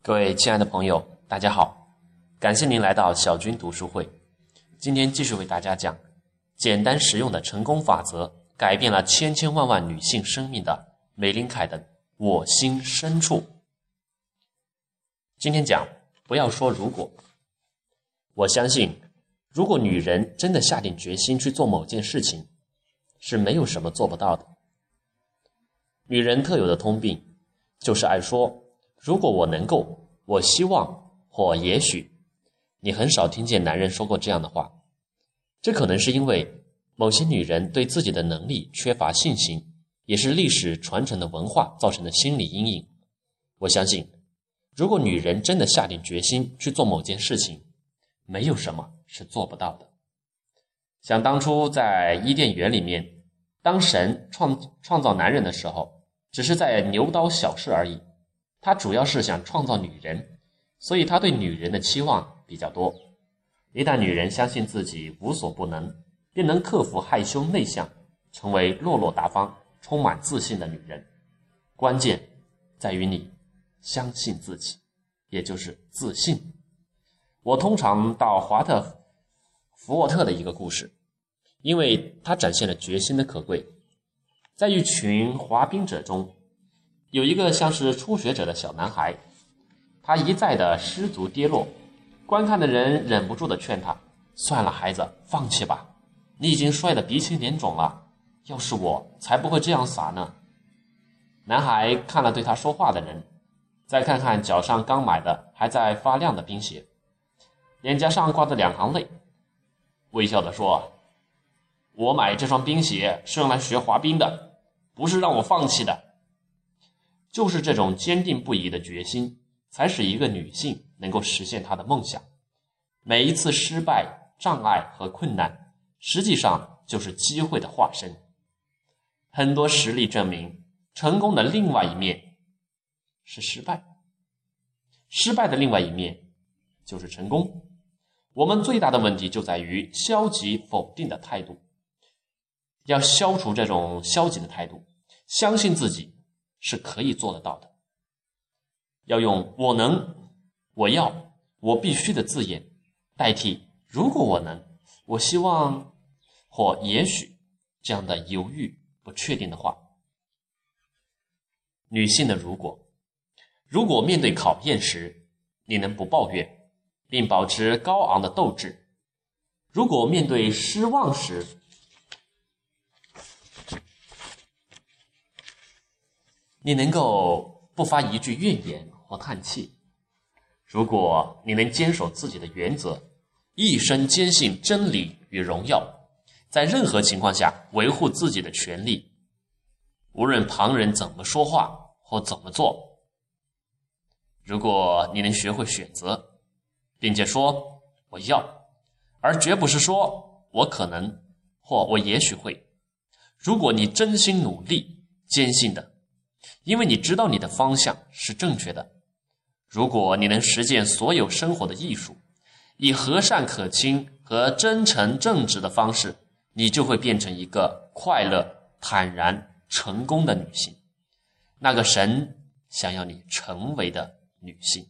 各位亲爱的朋友，大家好！感谢您来到小军读书会。今天继续为大家讲简单实用的成功法则，改变了千千万万女性生命的梅林凯的《我心深处》。今天讲，不要说如果。我相信，如果女人真的下定决心去做某件事情，是没有什么做不到的。女人特有的通病，就是爱说。如果我能够，我希望或也许，你很少听见男人说过这样的话。这可能是因为某些女人对自己的能力缺乏信心，也是历史传承的文化造成的心理阴影。我相信，如果女人真的下定决心去做某件事情，没有什么是做不到的。想当初在伊甸园里面，当神创创造男人的时候，只是在牛刀小试而已。他主要是想创造女人，所以他对女人的期望比较多。一旦女人相信自己无所不能，便能克服害羞内向，成为落落大方、充满自信的女人。关键在于你相信自己，也就是自信。我通常到华特福沃特的一个故事，因为他展现了决心的可贵。在一群滑冰者中。有一个像是初学者的小男孩，他一再的失足跌落，观看的人忍不住的劝他：“算了，孩子，放弃吧，你已经摔得鼻青脸肿了。要是我，才不会这样傻呢。”男孩看了对他说话的人，再看看脚上刚买的还在发亮的冰鞋，脸颊上挂着两行泪，微笑的说：“我买这双冰鞋是用来学滑冰的，不是让我放弃的。”就是这种坚定不移的决心，才使一个女性能够实现她的梦想。每一次失败、障碍和困难，实际上就是机会的化身。很多实例证明，成功的另外一面是失败，失败的另外一面就是成功。我们最大的问题就在于消极否定的态度。要消除这种消极的态度，相信自己。是可以做得到的。要用“我能”“我要”“我必须”的字眼代替“如果我能”“我希望”或“也许”这样的犹豫不确定的话。女性的“如果”，如果面对考验时你能不抱怨，并保持高昂的斗志；如果面对失望时，你能够不发一句怨言或叹气，如果你能坚守自己的原则，一生坚信真理与荣耀，在任何情况下维护自己的权利，无论旁人怎么说话或怎么做，如果你能学会选择，并且说我要，而绝不是说我可能或我也许会，如果你真心努力，坚信的。因为你知道你的方向是正确的。如果你能实践所有生活的艺术，以和善可亲和真诚正直的方式，你就会变成一个快乐、坦然、成功的女性，那个神想要你成为的女性。